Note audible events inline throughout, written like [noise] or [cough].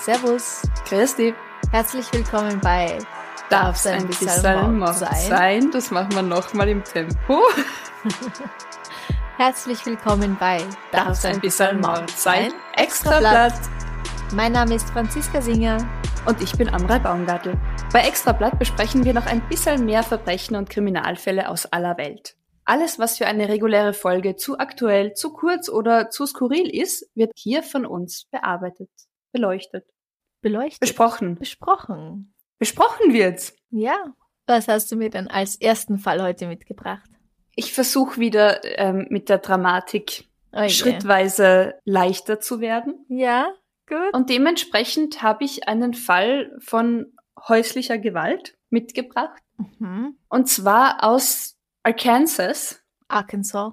Servus, Christi, herzlich willkommen bei darf's ein bisschen Mord sein? Das machen wir nochmal im Tempo. [laughs] Herzlich willkommen bei Darf's ein bisschen Mord sein? Extrablatt. Mein Name ist Franziska Singer. Und ich bin Amrei Baumgartel. Bei Extrablatt besprechen wir noch ein bisschen mehr Verbrechen und Kriminalfälle aus aller Welt. Alles, was für eine reguläre Folge zu aktuell, zu kurz oder zu skurril ist, wird hier von uns bearbeitet, beleuchtet, Beleuchtet. besprochen. Besprochen. Besprochen wird's. Ja. Was hast du mir denn als ersten Fall heute mitgebracht? Ich versuche wieder ähm, mit der Dramatik Oh schrittweise leichter zu werden. Ja, gut. Und dementsprechend habe ich einen Fall von häuslicher Gewalt mitgebracht. Mhm. Und zwar aus Arkansas. Arkansas.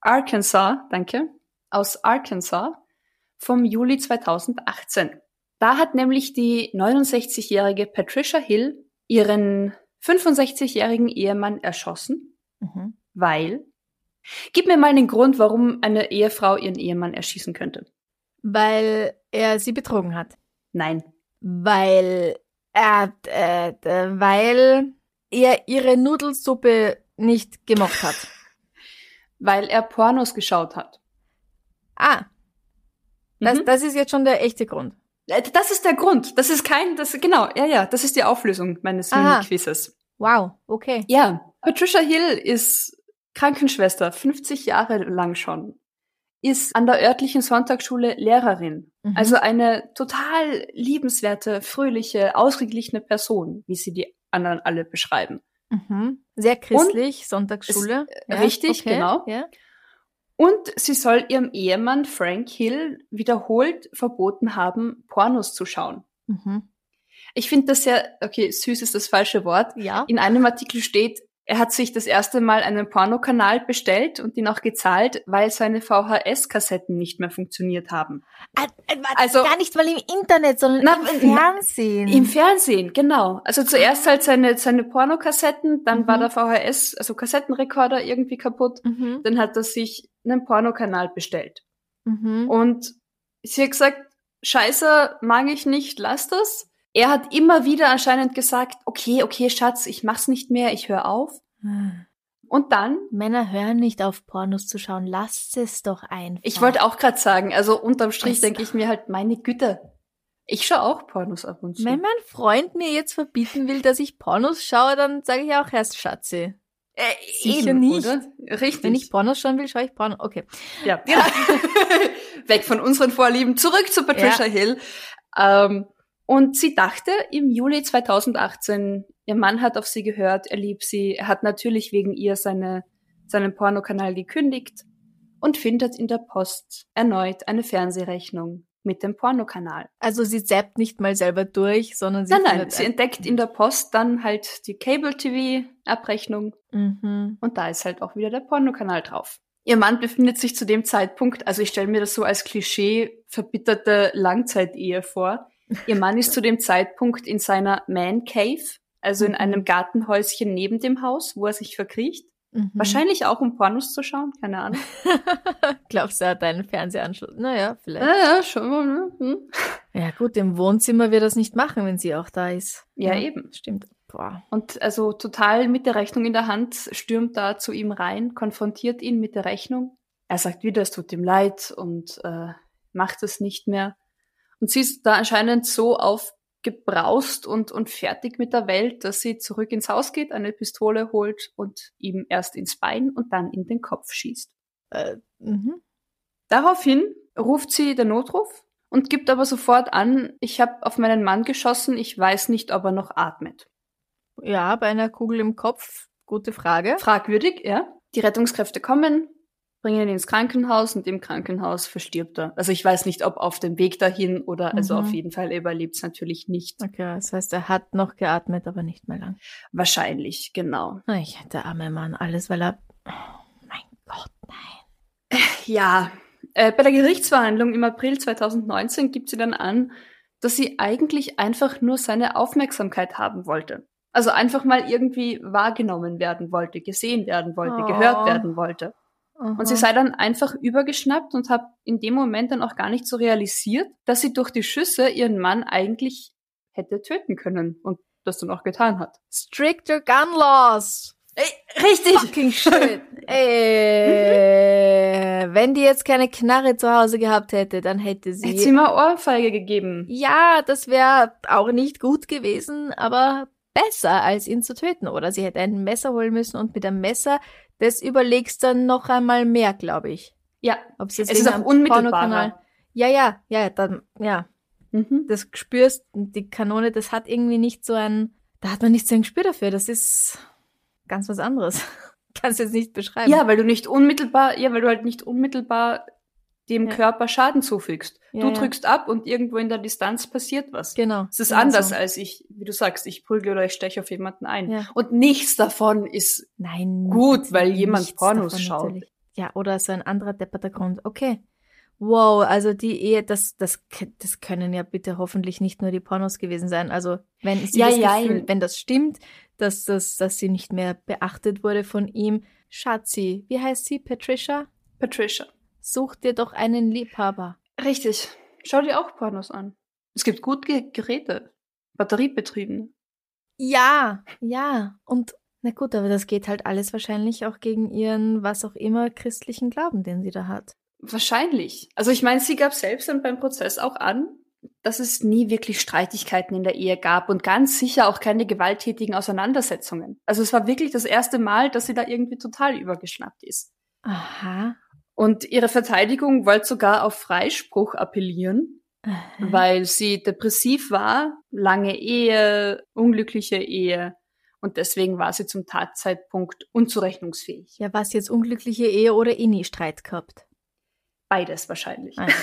Arkansas, danke. Aus Arkansas vom Juli 2018. Da hat nämlich die 69-jährige Patricia Hill ihren 65-jährigen Ehemann erschossen, Mhm. weil. Gib mir mal den Grund, warum eine Ehefrau ihren Ehemann erschießen könnte. Weil er sie betrogen hat. Nein. Weil er, äh, äh, weil er ihre Nudelsuppe nicht gemocht hat. [laughs] Weil er Pornos geschaut hat. Ah, das, Mhm. das ist jetzt schon der echte Grund. Äh, Das ist der Grund. Das ist kein, das, genau, ja, ja, das ist die Auflösung meines Aha. Mini-Quizzes. Wow, okay. Ja, Patricia Hill ist Krankenschwester, 50 Jahre lang schon. Ist an der örtlichen Sonntagsschule Lehrerin. Mhm. Also eine total liebenswerte, fröhliche, ausgeglichene Person, wie sie die anderen alle beschreiben. Mhm. Sehr christlich, Sonntagsschule. Ist, äh, richtig, genau. Ja. Und sie soll ihrem Ehemann Frank Hill wiederholt verboten haben, Pornos zu schauen. Mhm. Ich finde das sehr, okay, süß ist das falsche Wort. ja. In einem Artikel steht, er hat sich das erste Mal einen Pornokanal bestellt und ihn auch gezahlt, weil seine VHS-Kassetten nicht mehr funktioniert haben. Ah, äh, Also- gar nicht mal im Internet, sondern Na, im Fernsehen. Im Fernsehen, genau. Also zuerst halt seine, seine Pornokassetten, dann Mhm. war der VHS, also Kassettenrekorder irgendwie kaputt. mhm. Dann hat er sich einen Pornokanal bestellt. Mhm. Und sie hat gesagt, Scheiße, mag ich nicht, lass das. Er hat immer wieder anscheinend gesagt, okay, okay, Schatz, ich mach's nicht mehr, ich höre auf. Und dann, Männer hören nicht auf Pornos zu schauen. Lasst es doch einfach. ich wollte auch gerade sagen, also unterm Strich denke ich mir halt, meine Güte, ich schaue auch Pornos ab und zu. Wenn mein Freund mir jetzt verbieten will, dass ich Pornos schaue, dann sage ich auch erst Schatzi. äh, sicher nicht. Oder? Richtig. Wenn ich Pornos schauen will, schaue ich Pornos. Okay. ja. [laughs] Weg von unseren Vorlieben, zurück zu Patricia Ja. Hill. Ähm, und sie dachte im Juli 2018, ihr Mann hat auf sie gehört, er liebt sie, er hat natürlich wegen ihr seine, seinen Pornokanal gekündigt und findet in der Post erneut eine Fernsehrechnung mit dem Pornokanal. Also sie zappt nicht mal selber durch, sondern sie Nein, nein, sie entdeckt in der Post dann halt die Cable-TV-Abrechnung Mhm. und da ist halt auch wieder der Pornokanal drauf. Ihr Mann befindet sich zu dem Zeitpunkt, also ich stelle mir das so als Klischee verbitterte Langzeitehe vor. Ihr Mann ist zu dem Zeitpunkt in seiner Man Cave, also in Mhm. einem Gartenhäuschen neben dem Haus, wo er sich verkriecht. Mhm. Wahrscheinlich auch um Pornos zu schauen, keine Ahnung. [laughs] Glaubst du, er hat einen Fernsehanschluss? Naja, vielleicht. Ja, ja, schon mal. Ne? Hm. Ja gut, im Wohnzimmer wird er es nicht machen, wenn sie auch da ist. Ja, eben. Stimmt. Boah. Und also total mit der Rechnung in der Hand stürmt da zu ihm rein, konfrontiert ihn mit der Rechnung. Er sagt wieder, es tut ihm leid und äh, macht es nicht mehr. Und sie ist da anscheinend so aufgebraust und, und fertig mit der Welt, dass sie zurück ins Haus geht, eine Pistole holt und ihm erst ins Bein und dann in den Kopf schießt. Äh, mhm. Daraufhin ruft sie den Notruf und gibt aber sofort an, ich habe auf meinen Mann geschossen, ich weiß nicht, ob er noch atmet. Ja, bei einer Kugel im Kopf, gute Frage. Fragwürdig, ja. Die Rettungskräfte kommen, bringen ihn ins Krankenhaus und im Krankenhaus verstirbt er. Also ich weiß nicht, ob auf dem Weg dahin oder also Mhm. auf jeden Fall er überlebt es natürlich nicht. Okay, das heißt, er hat noch geatmet, aber nicht mehr lang. Wahrscheinlich, genau. Ich, der arme Mann, alles, weil er. Oh, mein Gott, nein. Ja, äh, bei der Gerichtsverhandlung im April 2019 gibt sie dann an, dass sie eigentlich einfach nur seine Aufmerksamkeit haben wollte. Also einfach mal irgendwie wahrgenommen werden wollte, gesehen werden wollte, Oh. gehört werden wollte. Und sie Aha. sei dann einfach übergeschnappt und hat in dem Moment dann auch gar nicht so realisiert, dass sie durch die Schüsse ihren Mann eigentlich hätte töten können und das dann auch getan hat. Stricter Gun Laws. Ey, richtig! Fucking shit. Ey, wenn die jetzt keine Knarre zu Hause gehabt hätte, dann hätte sie. Hätte sie mal Ohrfeige gegeben. ja, das wäre auch nicht gut gewesen, aber besser, als ihn zu töten. Oder sie hätte ein Messer holen müssen und mit einem Messer, das überlegst dann noch einmal mehr, glaube ich. Ja, Ob sie es ist auch unmittelbarer. Ja, ja, ja, dann, ja, Mhm. das spürst, die Kanone, das hat irgendwie nicht so ein, da hat man nicht so ein Gespür dafür. Das ist ganz was anderes. [laughs] Kannst du jetzt nicht beschreiben. Ja, weil du nicht unmittelbar, ja, weil du halt nicht unmittelbar dem Ja. Körper Schaden zufügst. Ja, du drückst ab und irgendwo in der Distanz passiert was. genau. Es ist Genau anders so. als ich, wie du sagst, ich prügle oder ich steche auf jemanden ein. Und nichts davon ist Nein. Gut, weil jemand Pornos schaut. natürlich. Ja, oder so ein anderer depperter Grund. Okay. Wow, also die Ehe, das, das, das können ja bitte hoffentlich nicht nur die Pornos gewesen sein. Also wenn sie Ja, das ja, Gefühl, wenn das stimmt, dass das, dass sie nicht mehr beachtet wurde von ihm, Schatzi, wie heißt sie, Patricia? Patricia. Such dir doch einen Liebhaber. Richtig. Schau dir auch Pornos an. Es gibt gut Ge Geräte. Batteriebetriebene. Ja, ja. Und na gut, aber das geht halt alles wahrscheinlich auch gegen ihren, was auch immer, christlichen Glauben, den sie da hat. Wahrscheinlich. Also ich meine, sie gab selbst dann beim Prozess auch an, dass es nie wirklich Streitigkeiten in der Ehe gab und ganz sicher auch keine gewalttätigen Auseinandersetzungen. Also es war wirklich das erste Mal, dass sie da irgendwie total übergeschnappt ist. Aha. Und ihre Verteidigung wollte sogar auf Freispruch appellieren, weil sie depressiv war, lange Ehe, unglückliche Ehe und deswegen war sie zum Tatzeitpunkt unzurechnungsfähig. Ja, was jetzt unglückliche Ehe oder eh nie Streit gehabt? Beides wahrscheinlich. Ah. [laughs]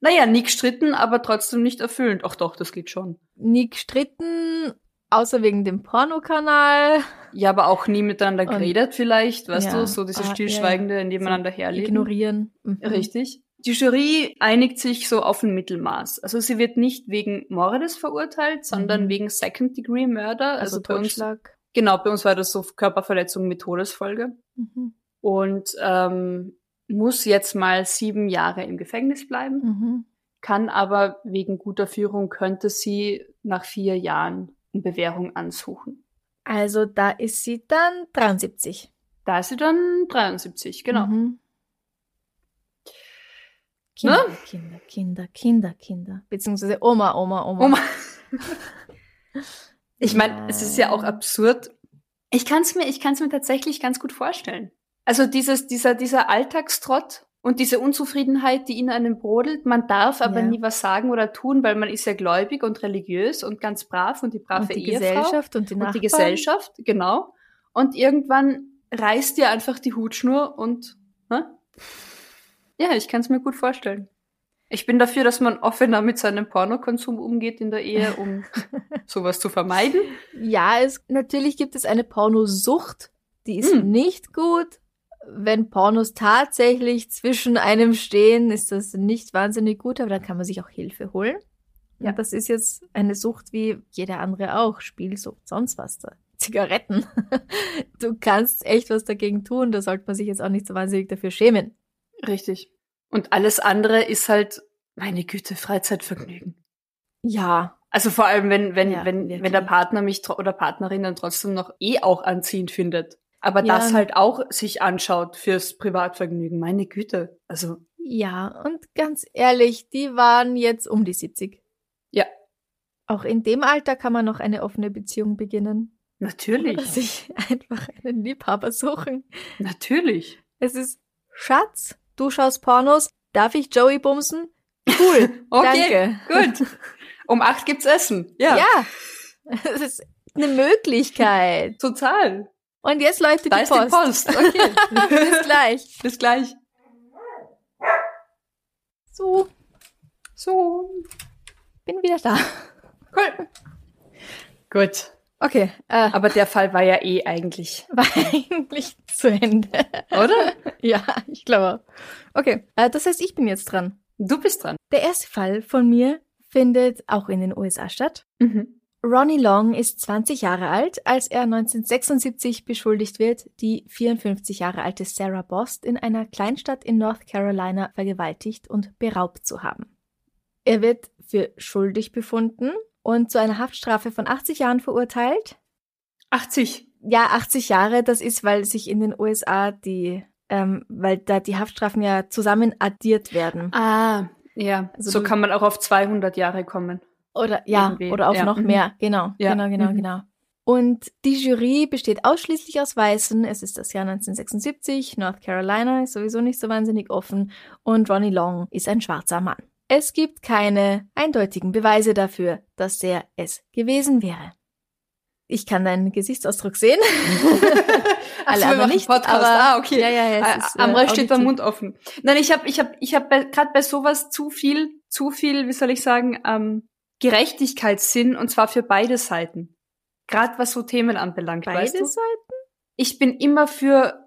Naja, nie gestritten, aber trotzdem nicht erfüllend. Ach doch, das geht schon. Nie gestritten, außer wegen dem Pornokanal. Ja, aber auch nie miteinander Und- geredet vielleicht, weißt Ja. du, so diese Ah, ja, stillschweigende nebeneinander herleben. Ignorieren. Mhm. Richtig. Die Jury einigt sich so auf ein Mittelmaß. Also sie wird nicht wegen Mordes verurteilt, sondern Mhm. wegen Second-Degree-Murder. Also, Also, bei uns, Totschlag. genau, bei uns war das so Körperverletzung mit Todesfolge. Mhm. Und ähm, muss jetzt mal sieben Jahre im Gefängnis bleiben. Mhm. kann aber wegen guter Führung könnte sie nach vier Jahren Bewährung ansuchen. Also da ist sie dann 73. Da ist sie dann 73, genau. Mhm. Kinder, Ne? Kinder, Kinder, Kinder, Kinder. Beziehungsweise Oma, Oma, Oma. Oma. [laughs] Ich meine, es ist ja auch absurd. Ich kann es mir, ich kann es mir tatsächlich ganz gut vorstellen. Also dieses, dieser, dieser Alltagstrott und diese Unzufriedenheit, die in einem brodelt, man darf aber Ja. nie was sagen oder tun, weil man ist ja gläubig und religiös und ganz brav und die brave und die Ehefrau. Gesellschaft und die und die Gesellschaft, genau. Und irgendwann reißt dir einfach die Hutschnur und, ne? Ja, ich kann es mir gut vorstellen. Ich bin dafür, dass man offener mit seinem Pornokonsum umgeht in der Ehe, um [laughs] sowas zu vermeiden. Ja, es, natürlich gibt es eine Pornosucht, die ist Mm. nicht gut. Wenn Pornos tatsächlich zwischen einem stehen, ist das nicht wahnsinnig gut, aber dann kann man sich auch Hilfe holen. Ja, das ist jetzt eine Sucht wie jede andere auch. Spielsucht, sonst was da. [laughs] Zigaretten. [laughs] Du kannst echt was dagegen tun, da sollte man sich jetzt auch nicht so wahnsinnig dafür schämen. Richtig. Und alles andere ist halt, meine Güte, Freizeitvergnügen. Ja, Also vor allem, wenn, wenn, Ja, wenn, wirklich. wenn der Partner mich oder Partnerin dann trotzdem noch eh auch anziehend findet. Aber Ja. das halt auch sich anschaut fürs Privatvergnügen. Meine Güte. Also, ja, und ganz ehrlich, die waren jetzt um die 70. Ja. Auch in dem Alter kann man noch eine offene Beziehung beginnen. Oder natürlich. sich [laughs] einfach einen Liebhaber suchen. Natürlich. Es ist Schatz, du schaust Pornos, darf ich Joey bumsen? Cool, [laughs] Okay, danke. gut. Um acht gibt's Essen. Ja, Ja, [laughs] es ist eine Möglichkeit. total. Und jetzt läuft die Da ist Post. die Post. [laughs] Okay. Bis gleich. Bis gleich. So, So. bin wieder da. Cool. Gut. Okay, äh, Aber der Fall war ja eh eigentlich, [laughs] war eigentlich zu Ende. oder? [laughs] ja, ich glaube. Okay, äh, das heißt, ich bin jetzt dran. Du bist dran. Der erste Fall von mir findet auch in den USA statt. Mhm. Ronnie Long ist 20 Jahre alt, als er 1976 beschuldigt wird, die 54 Jahre alte Sarah Bost in einer Kleinstadt in North Carolina vergewaltigt und beraubt zu haben. Er wird für schuldig befunden und zu einer Haftstrafe von 80 Jahren verurteilt. 80. Ja, 80 Jahre, das ist, weil sich in den USA die, ähm, weil da die Haftstrafen ja zusammen addiert werden. Ah, ja. Also so kann man auch auf 200 Jahre kommen. Oder ja, Irgendwie, oder auch ja, noch mhm. mehr. Genau, Ja, genau, genau, mhm. genau. Und die Jury besteht ausschließlich aus Weißen. Es ist das Jahr 1976. North Carolina ist sowieso nicht so wahnsinnig offen. Und Ronnie Long ist ein schwarzer Mann. Es gibt keine eindeutigen Beweise dafür, dass er es gewesen wäre. Ich kann deinen Gesichtsausdruck sehen. [laughs] Alle so, machen nicht, Podcast. aber- ah, okay. Ja, ja, ja, es Ah, ist, äh, steht der auditiv. Mund offen. Nein, ich habe ich hab, ich hab bei- gerade bei sowas zu viel, zu viel, wie soll ich sagen, ähm, Gerechtigkeitssinn und zwar für beide Seiten. Gerade was so Themen anbelangt, Beide weißt du? Seiten? Ich bin immer für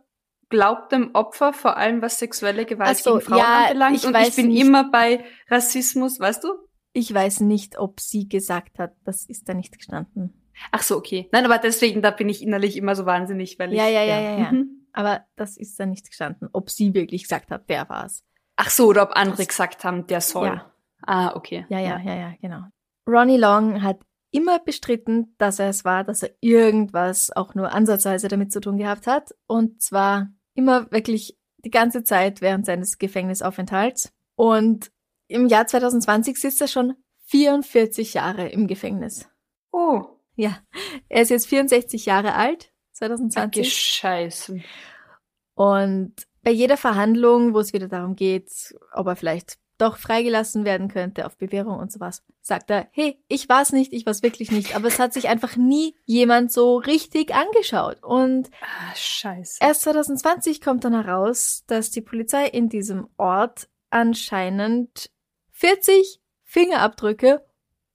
glaubt dem Opfer, vor allem was sexuelle Gewalt so, gegen Frauen ja, anbelangt. ich und ich bin nicht. immer bei Rassismus, weißt du? Ich weiß nicht, ob sie gesagt hat. Das ist da nicht gestanden. Ach so, okay. Nein, aber deswegen, da bin ich innerlich immer so wahnsinnig, weil ich. Ja, ja, ja, ja, ja. Mhm. Aber das ist da nicht gestanden, ob sie wirklich gesagt hat, der war's. Ach so, oder ob andere gesagt haben, der soll. Ja. Ah, okay. Ja, ja, ja, ja, genau. Ronnie Long hat immer bestritten, dass er es war, dass er irgendwas auch nur ansatzweise damit zu tun gehabt hat. Und zwar immer wirklich die ganze Zeit während seines Gefängnisaufenthalts. Und im Jahr 2020 sitzt er schon 44 Jahre im Gefängnis. Oh, Ja, er ist jetzt 64 Jahre alt, danke 2020. Scheiße. Und bei jeder Verhandlung, wo es wieder darum geht, ob er vielleicht doch freigelassen werden könnte auf Bewährung und sowas, sagt er, hey, ich war's nicht, ich war's wirklich nicht, aber es hat sich einfach nie jemand so richtig angeschaut. Und Ah, Scheiße. erst 2020 kommt dann heraus, dass die Polizei in diesem Ort anscheinend 40 Fingerabdrücke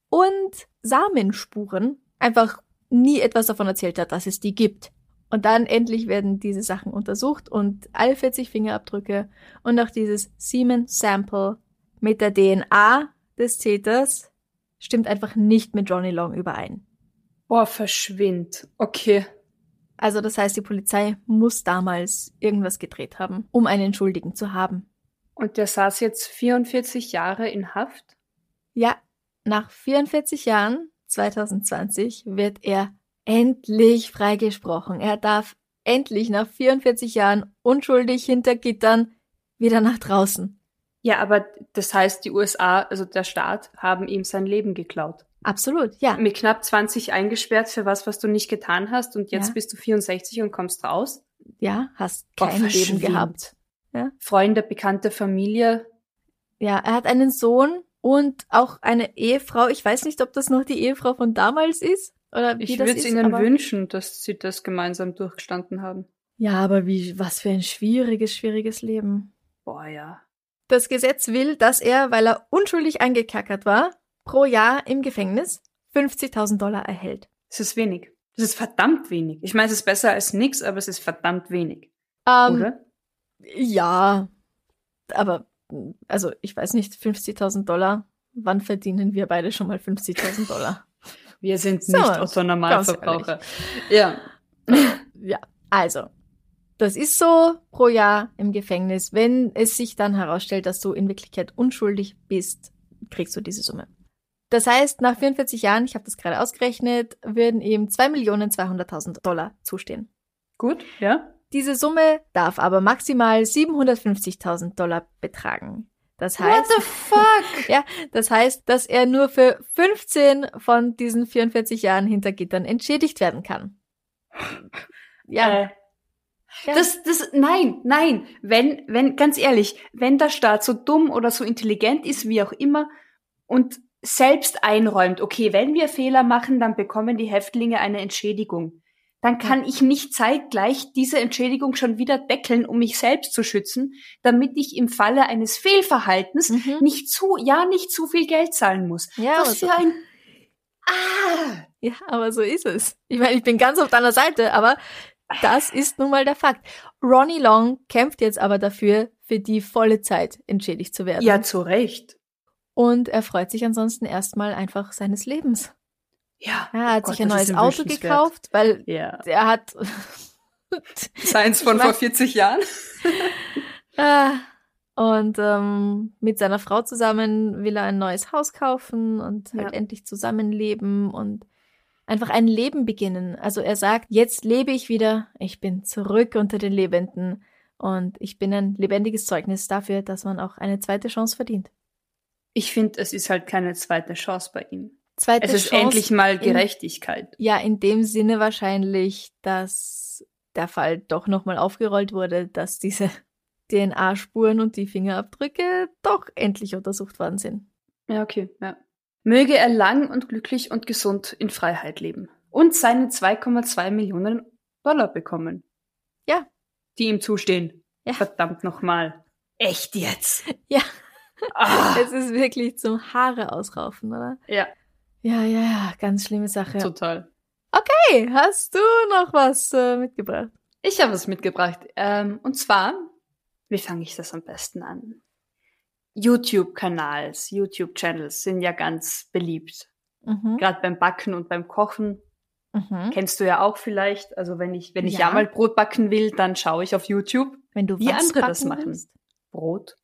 und Samenspuren einfach nie etwas davon erzählt hat, dass es die gibt. Und dann endlich werden diese Sachen untersucht und alle 40 Fingerabdrücke und auch dieses Semen Sample mit der DNA des Täters stimmt einfach nicht mit Johnny Long überein. Boah, verschwind. Okay. Also das heißt, die Polizei muss damals irgendwas gedreht haben, um einen Schuldigen zu haben. Und der saß jetzt 44 Jahre in Haft? Ja, nach 44 Jahren, 2020, wird er endlich freigesprochen. Er darf endlich nach 44 Jahren unschuldig hinter Gittern wieder nach draußen. Ja, aber das heißt, die USA, also der Staat, haben ihm sein Leben geklaut. Absolut, ja. Mit knapp 20 eingesperrt für was, was du nicht getan hast und jetzt Ja. bist du 64 und kommst raus. Ja, hast Boah, kein Leben verschwind. gehabt. Ja. Freunde, bekannte Familie. Ja, er hat einen Sohn und auch eine Ehefrau. Ich weiß nicht, ob das noch die Ehefrau von damals ist oder wie Ich das würde es ist. ihnen wünschen, dass sie das gemeinsam durchgestanden haben. Ja, aber wie, was für ein schwieriges, schwieriges Leben. Boah, ja. Das Gesetz will, dass er, weil er unschuldig eingekackert war, pro Jahr im Gefängnis 50.000 Dollar erhält. Es ist wenig. Es ist verdammt wenig. Ich meine, es ist besser als nix, aber es ist verdammt wenig. Ähm, Oder? Ja, aber, also ich weiß nicht, 50.000 Dollar, wann verdienen wir beide schon mal 50.000 Dollar? Wir sind So, nicht Otto Normalverbraucher. Ja. [laughs] ja, also, das ist so pro Jahr im Gefängnis. Wenn es sich dann herausstellt, dass du in Wirklichkeit unschuldig bist, kriegst du diese Summe. Das heißt, nach 44 Jahren, ich habe das gerade ausgerechnet, würden ihm 2.200.000 Dollar zustehen. Gut, ja. Diese Summe darf aber maximal 750.000 Dollar betragen. Das heißt, [laughs] fuck? ja, das heißt, dass er nur für 15 von diesen 44 Jahren hinter Gittern entschädigt werden kann. [laughs] Ja, Äh, ja. Das, das, nein, nein. Wenn, wenn, ganz ehrlich, wenn der Staat so dumm oder so intelligent ist, wie auch immer, und selbst einräumt, okay, wenn wir Fehler machen, dann bekommen die Häftlinge eine Entschädigung. dann kann ich nicht zeitgleich diese Entschädigung schon wieder deckeln, um mich selbst zu schützen, damit ich im Falle eines Fehlverhaltens Mhm. nicht zu, ja, nicht zu viel Geld zahlen muss. Ja, Was aber so- für ein, ah, Ja, aber so ist es. Ich meine, ich bin ganz auf deiner Seite, aber das ist nun mal der Fakt. Ronnie Long kämpft jetzt aber dafür, für die volle Zeit entschädigt zu werden. ja, zu Recht. Und er freut sich ansonsten erstmal einfach seines Lebens. Ja. Er hat Oh sich Gott, ein das neues Auto gekauft, weil Ja. er hat [laughs] Seins von vor weiß- 40 Jahren? [laughs] Ah, Und ähm, mit seiner Frau zusammen will er ein neues Haus kaufen und halt Ja. endlich zusammenleben und einfach ein Leben beginnen. Also er sagt, jetzt lebe ich wieder, ich bin zurück unter den Lebenden und ich bin ein lebendiges Zeugnis dafür, dass man auch eine zweite Chance verdient. Ich finde, es ist halt keine zweite Chance bei ihm. Zweite Es ist Chance, endlich mal in- Gerechtigkeit. Ja, in dem Sinne wahrscheinlich, dass der Fall doch nochmal aufgerollt wurde, dass diese [laughs] DNA-Spuren und die Fingerabdrücke doch endlich untersucht worden sind. Ja, okay, ja. Möge er lang und glücklich und gesund in Freiheit leben. Und seine 2,2 Millionen Dollar bekommen. Ja. Die ihm zustehen. Ja. Verdammt nochmal. Echt jetzt? Ja. Ah, Es ist wirklich zum Haare ausraufen, oder? ja, Ja, ja, ja, ganz schlimme Sache. total. Hey, hast du noch was äh, mitgebracht? Ich habe es mitgebracht. Ähm, und zwar, wie fange ich das am besten an? YouTube-Kanals, YouTube-Channels sind ja ganz beliebt. Mhm. Gerade beim Backen und beim Kochen. Mhm. Kennst du ja auch vielleicht. Also wenn ich, wenn ich Ja. ja mal Brot backen will, dann schaue ich auf YouTube. Wenn du Wie andere das machen. willst? Brot.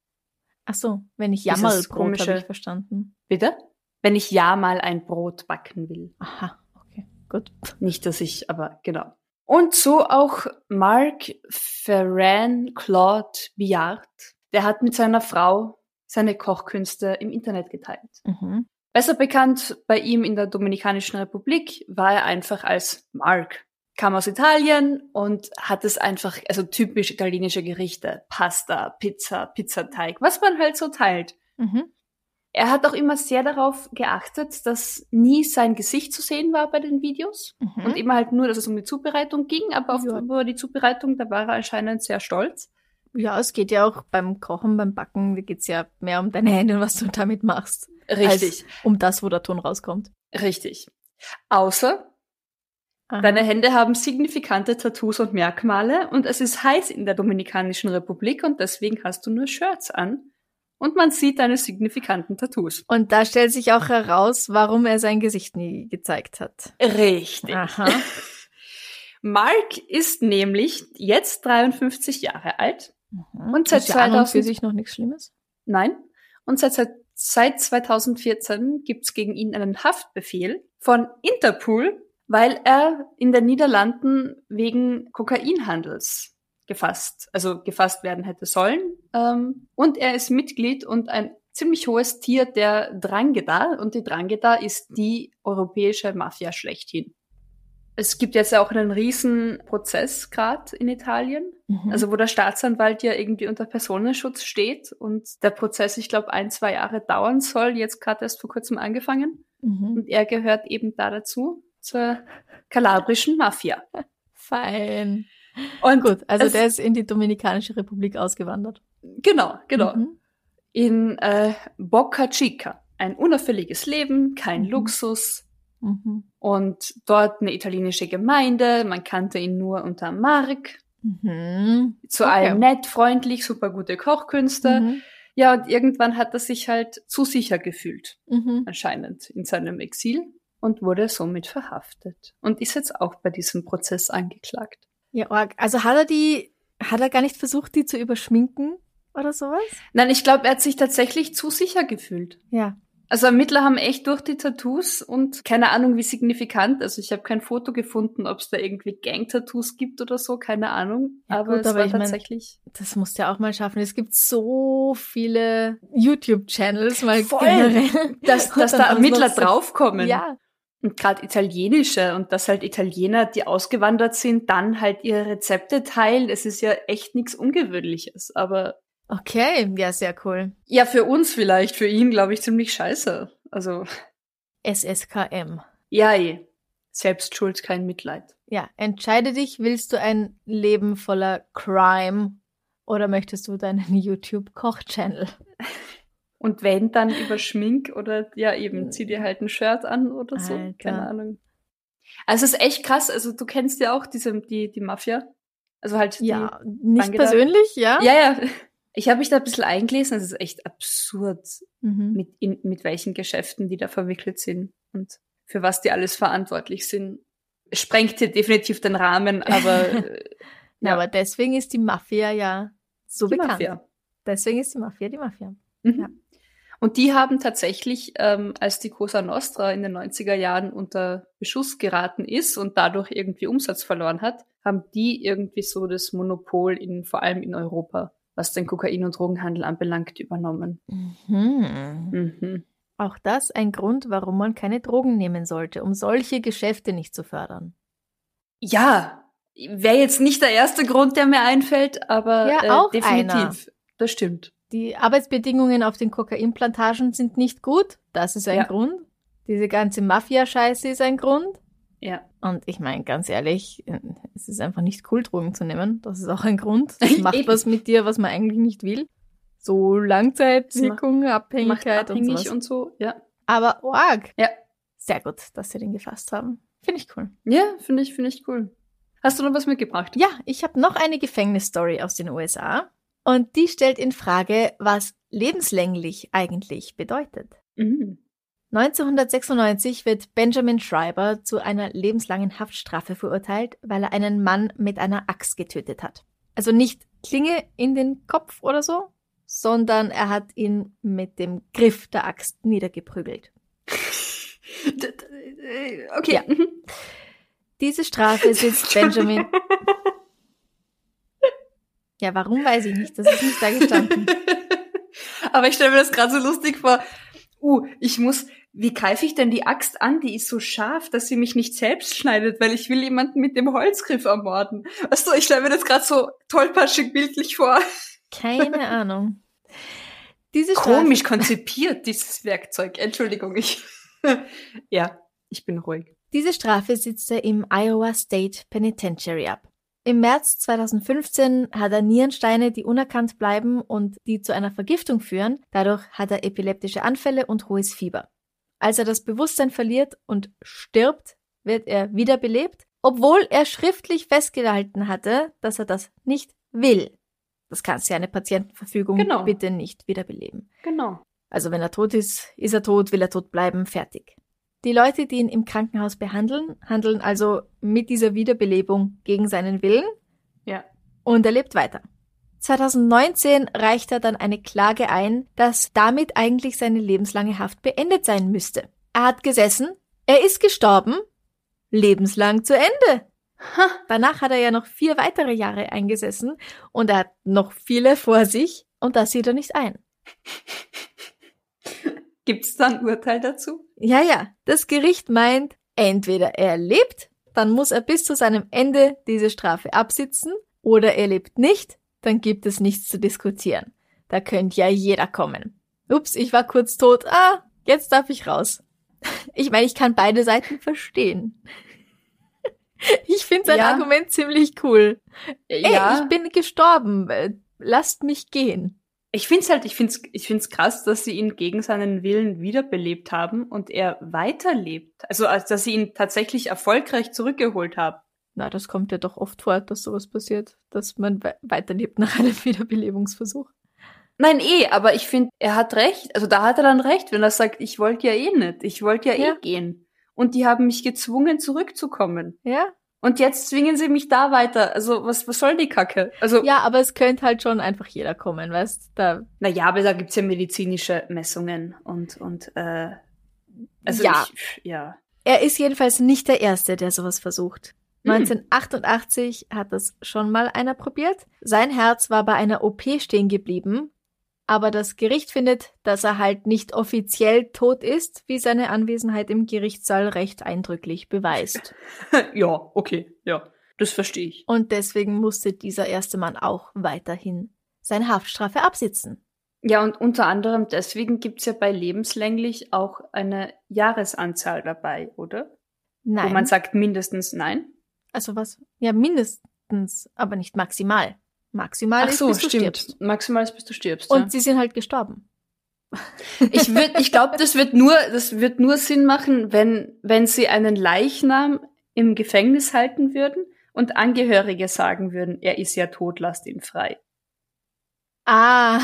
Ach so, wenn ich Dieses Jammerlbrot komische- habe ich verstanden. Bitte? Wenn ich ja mal ein Brot backen will. Aha, okay, gut. Nicht, dass ich, aber genau. Und so auch Mark Ferran Claude Billard. Der hat mit seiner Frau seine Kochkünste im Internet geteilt. Mhm. Besser bekannt bei ihm in der Dominikanischen Republik war er einfach als Mark. Kam aus Italien und hat es einfach, also typisch italienische Gerichte, Pasta, Pizza, Pizzateig, was man halt so teilt. Mhm. Er hat auch immer sehr darauf geachtet, dass nie sein Gesicht zu sehen war bei den Videos. Mhm. Und immer halt nur, dass es um die Zubereitung ging, aber auf Ja. über die Zubereitung, da war er anscheinend sehr stolz. Ja, es geht ja auch beim Kochen, beim Backen, da geht's ja mehr um deine Hände und was du damit machst. Richtig, um das, wo der Ton rauskommt. richtig. Außer, Aha. deine Hände haben signifikante Tattoos und Merkmale und es ist heiß in der Dominikanischen Republik und deswegen hast du nur Shirts an und man sieht deine signifikanten Tattoos. Und da stellt sich auch heraus, warum er sein Gesicht nie gezeigt hat. Richtig. Aha. [laughs] Mark ist nämlich jetzt 53 Jahre alt Mhm. Und seit ist ja an und 2000 für sich noch nichts Schlimmes. Nein. Und seit, seit, seit 2014 gibt's gegen ihn einen Haftbefehl von Interpol, weil er in den Niederlanden wegen Kokainhandels gefasst, also gefasst werden hätte sollen. Ähm, und er ist Mitglied und ein ziemlich hohes Tier der Drangheta. Und die Drangheta ist die europäische Mafia schlechthin. Es gibt jetzt auch einen riesen Prozess gerade in Italien. Mhm. Also wo der Staatsanwalt ja irgendwie unter Personenschutz steht und der Prozess, ich glaube, ein, zwei Jahre dauern soll, jetzt gerade erst vor kurzem angefangen. mhm. Und er gehört eben da dazu, zur kalabrischen Mafia. Fein. Und Gut, also der ist in die Dominikanische Republik ausgewandert. genau, genau. Mhm. In äh, Boca Chica. Ein unauffälliges Leben, kein Mhm. Luxus. Mhm. Und dort eine italienische Gemeinde. Man kannte ihn nur unter Mark. Mhm. Zu Okay. allem nett, freundlich, super gute Kochkünste. Mhm. Ja, und irgendwann hat er sich halt zu sicher gefühlt. Mhm. anscheinend in seinem Exil und wurde somit verhaftet und ist jetzt auch bei diesem Prozess angeklagt. Ja, also hat er die, hat er gar nicht versucht, die zu überschminken oder sowas? Nein, ich glaube, er hat sich tatsächlich zu sicher gefühlt. Ja. Also Ermittler haben echt durch die Tattoos und keine Ahnung, wie signifikant. Also ich habe kein Foto gefunden, ob es da irgendwie Gang-Tattoos gibt oder so, keine Ahnung. Ja, aber gut, es aber war ich mein, tatsächlich. Das musst du ja auch mal schaffen. Es gibt so viele YouTube-Channels, mal Voll. generell. [laughs] dass, [laughs] dass da Ermittler draufkommen. Ja. Und gerade italienische und dass halt Italiener, die ausgewandert sind, dann halt ihre Rezepte teilen. Es ist ja echt nichts Ungewöhnliches. Aber Okay, ja, sehr cool. Ja, für uns vielleicht, für ihn glaube ich ziemlich scheiße. Also, SSKM. ja, eh. Selbstschuld, kein Mitleid. Ja, entscheide dich, willst du ein Leben voller Crime oder möchtest du deinen [laughs] YouTube-Koch-Channel? Und wenn, dann über Schmink oder ja eben, zieh dir halt ein Shirt an oder so. Alter. Keine Ahnung. Also es ist echt krass. Also du kennst ja auch diese, die, die Mafia. Also halt die, Ja, nicht Bangeda. persönlich, ja? Ja, ja. Ich habe mich da ein bisschen eingelesen. Es ist echt absurd, Mhm. mit, in, mit welchen Geschäften die da verwickelt sind und für was die alles verantwortlich sind. Sprengt hier definitiv den Rahmen, [laughs] aber äh, Na, ja. aber deswegen ist die Mafia ja so die bekannt. Mafia. Deswegen ist die Mafia die Mafia. Mhm. Ja. Und die haben tatsächlich, ähm, als die Cosa Nostra in den 90er Jahren unter Beschuss geraten ist und dadurch irgendwie Umsatz verloren hat, haben die irgendwie so das Monopol in, vor allem in Europa, was den Kokain- und Drogenhandel anbelangt, übernommen. Mhm. Mhm. Auch das ein Grund, warum man keine Drogen nehmen sollte, um solche Geschäfte nicht zu fördern. Ja, wäre jetzt nicht der erste Grund, der mir einfällt, aber Ja, äh, auch definitiv. einer. Das stimmt. Die Arbeitsbedingungen auf den Kokainplantagen sind nicht gut. Das ist ein Ja. Grund. Diese ganze Mafia-Scheiße ist ein Grund. Ja. Und ich meine, ganz ehrlich, es ist einfach nicht cool, Drogen zu nehmen. Das ist auch ein Grund. [laughs] Das macht was mit dir, was man eigentlich nicht will. So Langzeitwirkung, Abhängigkeit und abhängig sowas. und so, ja. Aber arg. Ja. Sehr gut, dass sie den gefasst haben. Finde ich cool. Ja, finde ich, finde ich cool. Hast du noch was mitgebracht? Ja, ich habe noch eine Gefängnisstory aus den USA. Und die stellt in Frage, was lebenslänglich eigentlich bedeutet. Mhm. 1996 wird Benjamin Schreiber zu einer lebenslangen Haftstrafe verurteilt, weil er einen Mann mit einer Axt getötet hat. Also nicht Klinge in den Kopf oder so, sondern er hat ihn mit dem Griff der Axt niedergeprügelt. [laughs] Äh, Okay. Ja. Diese Strafe [laughs] sitzt Benjamin. Ja, warum weiß ich nicht. Das ist nicht da gestanden. [laughs] Aber ich stelle mir das gerade so lustig vor. Uh, ich muss, wie greife ich denn die Axt an? Die ist so scharf, dass sie mich nicht selbst schneidet, weil ich will jemanden mit dem Holzgriff ermorden. Weißt du, ich stelle mir das gerade so tollpatschig bildlich vor. Keine [laughs] Ahnung. Diese Strafe, Komisch konzipiert, dieses Werkzeug. Entschuldigung, ich. [laughs] ja, ich bin ruhig. Diese Strafe sitzt er im Iowa State Penitentiary ab. Im März 2015 hat er Nierensteine, die unerkannt bleiben und die zu einer Vergiftung führen. Dadurch hat er epileptische Anfälle und hohes Fieber. Als er das Bewusstsein verliert und stirbt, wird er wiederbelebt, obwohl er schriftlich festgehalten hatte, dass er das nicht will. Das kannst du ja eine Patientenverfügung Genau. bitte nicht wiederbeleben. Genau. Also wenn er tot ist, ist er tot, will er tot bleiben, fertig. Die Leute, die ihn im Krankenhaus behandeln, handeln also mit dieser Wiederbelebung gegen seinen Willen Ja. und er lebt weiter. 2019 reicht er dann eine Klage ein, dass damit eigentlich seine lebenslange Haft beendet sein müsste. Er hat gesessen, er ist gestorben, lebenslang zu Ende. Ha. Danach hat er ja noch vier weitere Jahre eingesessen und er hat noch viele vor sich und das sieht er nicht ein. [laughs] Gibt's da ein Urteil dazu? Ja, ja, das Gericht meint, entweder er lebt, dann muss er bis zu seinem Ende diese Strafe absitzen, oder er lebt nicht, dann gibt es nichts zu diskutieren. Da könnte ja jeder kommen. Ups, ich war kurz tot. Ah, jetzt darf ich raus. [laughs] Ich meine, ich kann beide Seiten verstehen. [laughs] Ich finde sein Ja. Argument ziemlich cool. Ey, ja. ich bin gestorben. Lasst mich gehen. Ich find's halt, ich find's, ich find's krass, dass sie ihn gegen seinen Willen wiederbelebt haben und er weiterlebt. Also, als dass sie ihn tatsächlich erfolgreich zurückgeholt haben. Na, das kommt ja doch oft vor, dass sowas passiert, dass man we weiterlebt nach einem [laughs] Wiederbelebungsversuch. Nein, eh, aber ich finde, er hat recht. Also da hat er dann recht, wenn er sagt, ich wollte ja eh nicht. Ich wollte ja, Ja. eh gehen. Und die haben mich gezwungen, zurückzukommen. Ja? Und jetzt zwingen sie mich da weiter. Also, was, was soll die Kacke? Also, Ja, aber es könnte halt schon einfach jeder kommen, weißt da na ja, aber da gibt's ja medizinische Messungen und, und, äh, also Ja. ich, ja. Er ist jedenfalls nicht der Erste, der sowas versucht. Hm. 1988 hat das schon mal einer probiert. Sein Herz war bei einer OP stehen geblieben, aber das Gericht findet, dass er halt nicht offiziell tot ist, wie seine Anwesenheit im Gerichtssaal recht eindrücklich beweist. [laughs] ja, okay, ja. Das verstehe ich. Und deswegen musste dieser erste Mann auch weiterhin seine Haftstrafe absitzen. Ja, und unter anderem deswegen gibt's ja bei lebenslänglich auch eine Jahresanzahl dabei, oder? Nein. Wo man sagt mindestens nein. Also was? Ja, mindestens, aber nicht maximal. Maximal Ach ist, so, bis du stimmt. stirbst. Maximal ist, bis du stirbst. Und ja. sie sind halt gestorben. [laughs] Ich würd, ich glaube, das wird nur, das wird nur Sinn machen, wenn, wenn sie einen Leichnam im Gefängnis halten würden und Angehörige sagen würden, er ist ja tot, lasst ihn frei. Ah,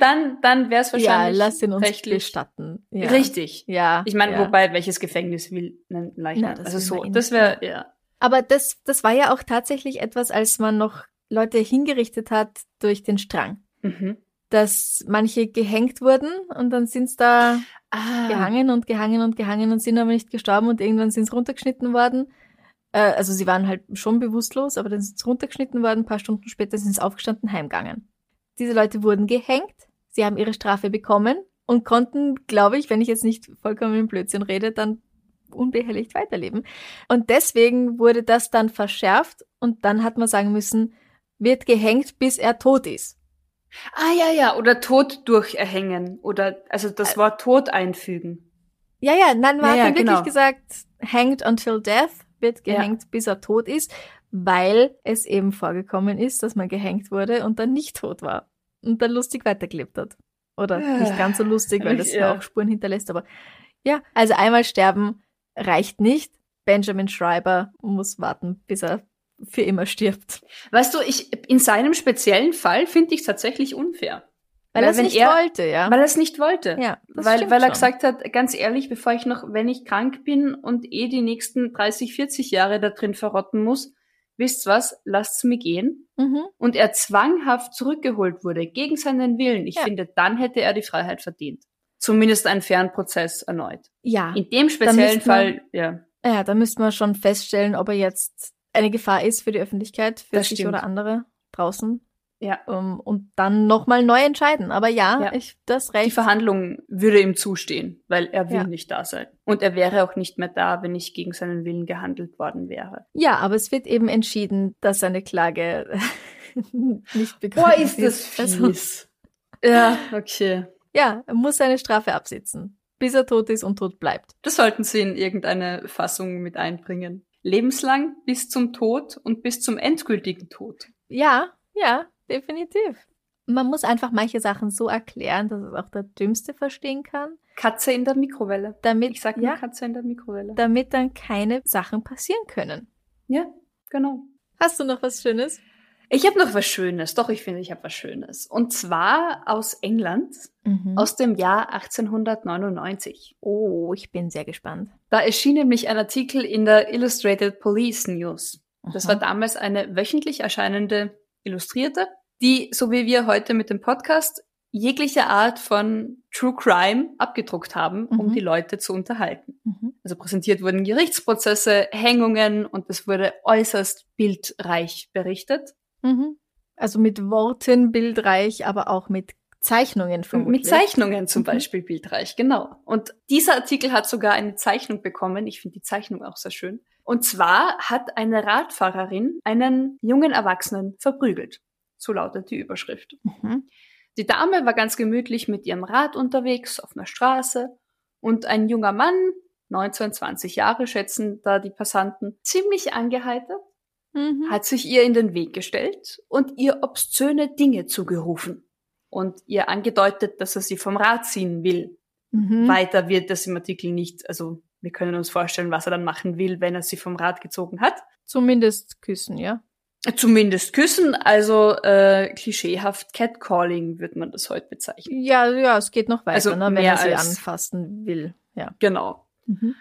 Dann, dann wäre es ja, wahrscheinlich lass ihn uns rechtlich bestatten. Ja. richtig. Ja. Ich meine, ja. wobei, welches Gefängnis will einen Leichnam? Na, das also so, eh das wäre, ja. Aber das, das war ja auch tatsächlich etwas, als man noch Leute hingerichtet hat durch den Strang. Mhm. Dass manche gehängt wurden und dann sind's da Ah, gehangen und gehangen und gehangen und sind aber nicht gestorben und irgendwann sind's runtergeschnitten worden. Äh, also sie waren halt schon bewusstlos, aber dann sind's runtergeschnitten worden, ein paar Stunden später sind's aufgestanden, heimgegangen. Diese Leute wurden gehängt, sie haben ihre Strafe bekommen und konnten, glaube ich, wenn ich jetzt nicht vollkommen im Blödsinn rede, dann unbehelligt weiterleben. Und deswegen wurde das dann verschärft und dann hat man sagen müssen, wird gehängt, bis er tot ist. ah, ja, ja, oder Tod durch erhängen. Oder, also das Wort Tod einfügen. Ja, ja, nein, man Ja, hat ja, wirklich genau. gesagt, hanged until death, wird Ja. gehängt, bis er tot ist, weil es eben vorgekommen ist, dass man gehängt wurde und dann nicht tot war und dann lustig weitergelebt hat. Oder Ja. nicht ganz so lustig, weil das Ja. auch Spuren hinterlässt, aber ja, also einmal sterben reicht nicht. Benjamin Schreiber muss warten, bis er für immer stirbt. Weißt du, ich, in seinem speziellen Fall finde ich es tatsächlich unfair. Weil, Weil er es nicht er- wollte, ja. Weil er es nicht wollte. ja, weil, weil er schon. gesagt hat, ganz ehrlich, bevor ich noch, wenn ich krank bin und eh die nächsten 30, 40 Jahre da drin verrotten muss, wisst's was, lasst's mir gehen. Mhm. Und er zwanghaft zurückgeholt wurde, gegen seinen Willen. Ich Ja. finde, dann hätte er die Freiheit verdient. Zumindest einen fairen Prozess erneut. Ja. In dem speziellen man- Fall, ja. Ja, da müsste man schon feststellen, ob er jetzt eine Gefahr ist für die Öffentlichkeit, für Das sich stimmt. oder andere draußen. Ja. Um, und dann nochmal neu entscheiden. Aber ja, Ja. ich das Die recht. Verhandlung würde ihm zustehen, weil er will Ja. nicht da sein. Und er wäre auch nicht mehr da, wenn nicht gegen seinen Willen gehandelt worden wäre. Ja, aber es wird eben entschieden, dass seine Klage [laughs] nicht begründet Also, ja, okay. Ja, er muss seine Strafe absitzen, bis er tot ist und tot bleibt. Das sollten Sie in irgendeine Fassung mit einbringen. Lebenslang bis zum Tod und bis zum endgültigen Tod. Ja, ja, definitiv. Man muss einfach manche Sachen so erklären, dass es auch der Dümmste verstehen kann, Katze in der Mikrowelle. damit, Ich sag nur ja, Katze in der Mikrowelle. damit dann keine Sachen passieren können. Ja, genau. Hast du noch was Schönes? Ich habe noch was Schönes. Doch, ich finde, ich habe was Schönes. Und zwar aus England, Aus aus dem Jahr 1899. oh, ich bin sehr gespannt. Da erschien nämlich ein Artikel in der Illustrated Police News. Das war Aha. damals eine wöchentlich erscheinende Illustrierte, die, so wie wir heute mit dem Podcast, jegliche Art von True Crime abgedruckt haben, um Mhm. die Leute zu unterhalten. Mhm. Also präsentiert wurden Gerichtsprozesse, Hängungen und es wurde äußerst bildreich berichtet. Mhm. Also mit Worten bildreich, aber auch mit Zeichnungen vermutlich. Mit Zeichnungen zum Mhm. Beispiel bildreich, genau. Und dieser Artikel hat sogar eine Zeichnung bekommen. Ich finde die Zeichnung auch sehr schön. Und zwar hat eine Radfahrerin einen jungen Erwachsenen verprügelt. So lautet die Überschrift. Mhm. Die Dame war ganz gemütlich mit ihrem Rad unterwegs auf einer Straße und ein junger Mann, 19, 20 Jahre schätzen da die Passanten, ziemlich angeheitert, Mhm. hat sich ihr in den Weg gestellt und ihr obszöne Dinge zugerufen und ihr angedeutet, dass er sie vom Rad ziehen will. Mhm. Weiter wird das im Artikel nicht, also wir können uns vorstellen, was er dann machen will, wenn er sie vom Rad gezogen hat. Zumindest küssen, ja. Zumindest küssen, also äh, klischeehaft Catcalling wird man das heute bezeichnen. Ja, ja, es geht noch weiter, Also ne, wenn er sie anfassen will. Ja. Genau. Mhm.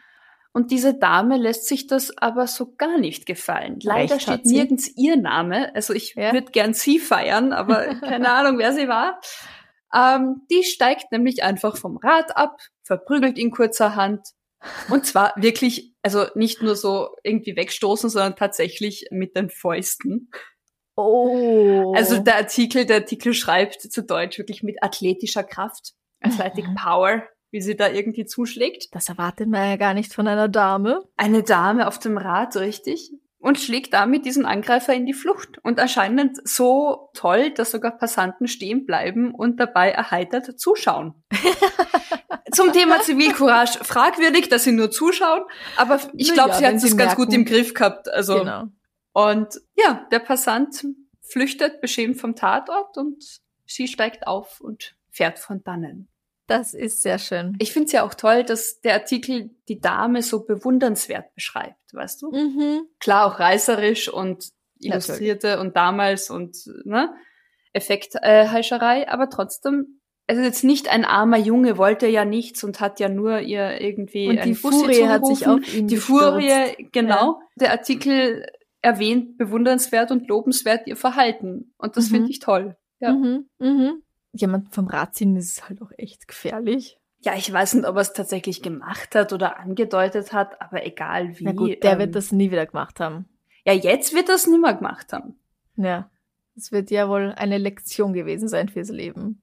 Und diese Dame lässt sich das aber so gar nicht gefallen. Leider Recht steht nirgends ihr Name. Also ich Ja. würde gern sie feiern, aber [laughs] keine Ahnung, wer sie war. Ähm, die steigt nämlich einfach vom Rad ab, verprügelt ihn kurzerhand. Und zwar [laughs] wirklich, also nicht nur so irgendwie wegstoßen, sondern tatsächlich mit den Fäusten. Oh. Also der Artikel, der Artikel schreibt zu Deutsch wirklich mit athletischer Kraft, Athletic Mhm. Power, wie sie da irgendwie zuschlägt. das erwartet man ja gar nicht von einer Dame. Eine Dame auf dem Rad, richtig? und schlägt damit diesen Angreifer in die Flucht. Und anscheinend so toll, dass sogar Passanten stehen bleiben und dabei erheitert zuschauen. [laughs] Zum Thema Zivilcourage fragwürdig, dass sie nur zuschauen, aber ich glaube, ja, sie hat es ganz gut im Griff gehabt. Also genau. und ja, der Passant flüchtet beschämt vom Tatort und sie steigt auf und fährt von dannen. Das ist sehr schön. Ich finde es ja auch toll, dass der Artikel die Dame so bewundernswert beschreibt, weißt du? Mhm. Klar, auch reißerisch und illustrierte Natürlich. und damals und ne, Effektheischerei, äh, aber trotzdem, es ist jetzt nicht ein armer Junge, wollte ja nichts und hat ja nur ihr irgendwie und die Furie hat sich auf ihn Die Furie, genau. Ja. Der Artikel erwähnt bewundernswert und lobenswert ihr Verhalten und das mhm. finde ich toll. Ja. Mhm. Mhm jemand vom Rad ziehen ist halt auch echt gefährlich. Ja, ich weiß nicht, ob er es tatsächlich gemacht hat oder angedeutet hat, aber egal wie. Na gut, der ähm, wird das nie wieder gemacht haben. Ja, jetzt wird das nimmer gemacht haben. Ja. Das wird ja wohl eine Lektion gewesen sein fürs Leben.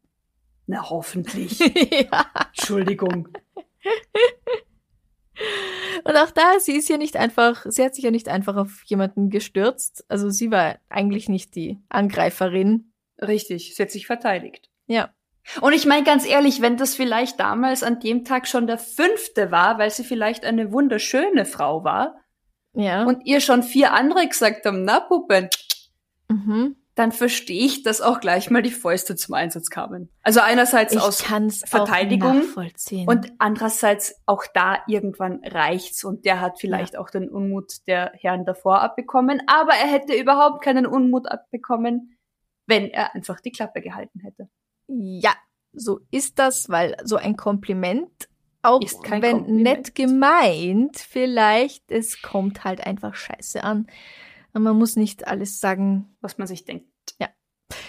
Na, hoffentlich. [laughs] ja. Entschuldigung. Und auch da, sie ist ja nicht einfach, sie hat sich ja nicht einfach auf jemanden gestürzt. Also sie war eigentlich nicht die Angreiferin. Richtig, sie hat sich verteidigt. Ja. Und ich meine ganz ehrlich, wenn das vielleicht damals an dem Tag schon der fünfte war, weil sie vielleicht eine wunderschöne Frau war, ja. und ihr schon vier andere gesagt haben, na Puppen, mhm. dann verstehe ich, dass auch gleich mal die Fäuste zum Einsatz kamen. Also einerseits ich aus Verteidigung und andererseits auch da irgendwann reicht's und der hat vielleicht ja. auch den Unmut der Herren davor abbekommen, aber er hätte überhaupt keinen Unmut abbekommen, wenn er einfach die Klappe gehalten hätte. Ja, so ist das, weil so ein Kompliment, auch wenn Kompliment. nett gemeint, vielleicht, es kommt halt einfach scheiße an. Und man muss nicht alles sagen, was man sich denkt. Ja.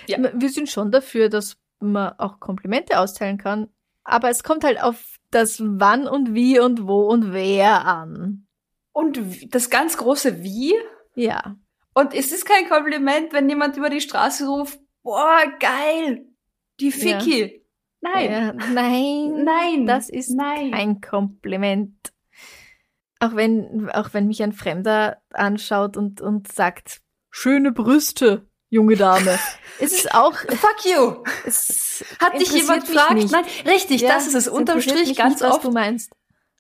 ja. Wir sind schon dafür, dass man auch Komplimente austeilen kann, aber es kommt halt auf das Wann und Wie und Wo und Wer an. Und das ganz große Wie? Ja. Und es ist kein Kompliment, wenn jemand über die Straße ruft, boah, geil, die Ficky. Ja. Nein. Ja, nein. Nein. Das ist nein. kein Kompliment. Auch wenn, auch wenn mich ein Fremder anschaut und, und sagt, schöne Brüste, junge Dame. [laughs] es ist auch. Fuck you! Es Hat dich jemand gefragt? Nein, richtig, ja, das ist es. Unterm Strich ganz nicht, oft. Was du meinst.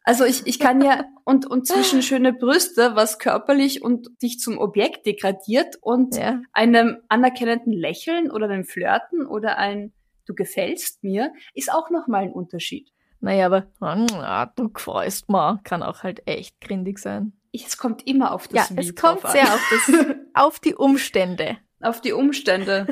Also ich, ich kann ja, [laughs] und, und zwischen schöne Brüste, was körperlich und dich zum Objekt degradiert und ja. einem anerkennenden Lächeln oder einem Flirten oder ein du gefällst mir, ist auch nochmal ein Unterschied. Naja, aber ah, du gefällst mir, kann auch halt echt grindig sein. Es kommt immer auf das Ja, es kommt sehr auf, das, [laughs] auf die Umstände. Auf die Umstände.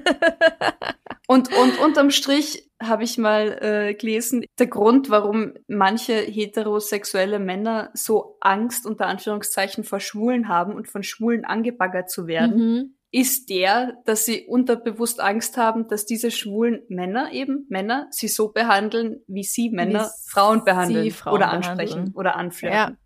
und, und unterm Strich habe ich mal äh, gelesen, der Grund, warum manche heterosexuelle Männer so Angst unter Anführungszeichen vor Schwulen haben und von Schwulen angebaggert zu werden, mhm ist der, dass sie unterbewusst Angst haben, dass diese schwulen Männer eben, Männer, sie so behandeln, wie sie Männer wie Frauen behandeln Frauen oder ansprechen behandeln. oder anflirten. Ja.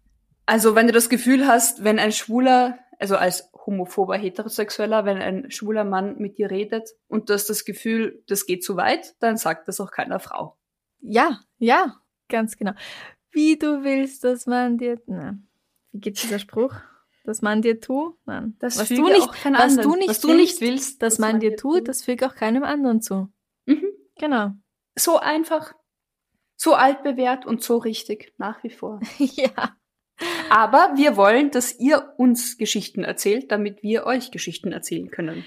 Also wenn du das Gefühl hast, wenn ein schwuler, also als homophober Heterosexueller, wenn ein schwuler Mann mit dir redet und du hast das Gefühl, das geht zu weit, dann sagt das auch keiner Frau. Ja, ja, ganz genau. Wie du willst, dass man dir, na, wie geht dieser Spruch? Dass man dir tu? Nein. Das was du nicht, was anderen. du nicht, was du nicht willst, dass man, man dir tut, das füge auch keinem anderen zu. Mhm. Genau. So einfach, so altbewährt und so richtig, nach wie vor. [laughs] ja. Aber wir wollen, dass ihr uns Geschichten erzählt, damit wir euch Geschichten erzählen können.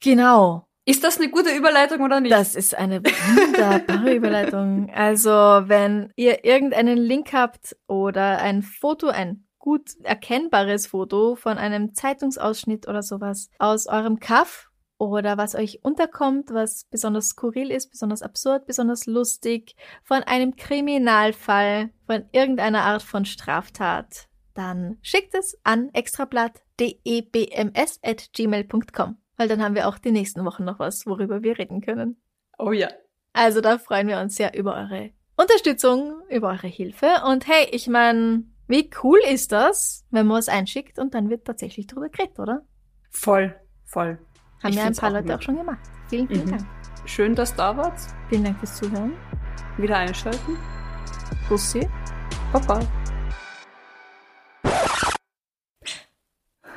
Genau. Ist das eine gute Überleitung oder nicht? Das ist eine wunderbare [laughs] Überleitung. Also, wenn ihr irgendeinen Link habt oder ein Foto, ein gut erkennbares Foto von einem Zeitungsausschnitt oder sowas aus eurem Kaff oder was euch unterkommt, was besonders skurril ist, besonders absurd, besonders lustig, von einem Kriminalfall, von irgendeiner Art von Straftat, dann schickt es an extrablatt.debms.gmail.com, weil dann haben wir auch die nächsten Wochen noch was, worüber wir reden können. Oh ja. Also da freuen wir uns sehr über eure Unterstützung, über eure Hilfe und hey, ich meine, wie cool ist das, wenn man was einschickt und dann wird tatsächlich drüber geredet, oder? Voll, voll. Haben ich ja ein paar Leute auch schon gemacht. Vielen, vielen mhm. Dank. Schön, dass du da wart. Vielen Dank fürs Zuhören. Wieder einschalten. Bussi. Papa.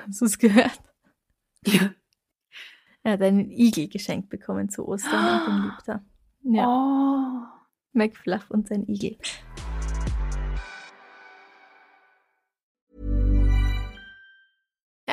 Hast du es gehört? Ja. Er hat einen Igel geschenkt bekommen zu Ostern und den liebt er. Ja, Oh. McFluff und sein Igel.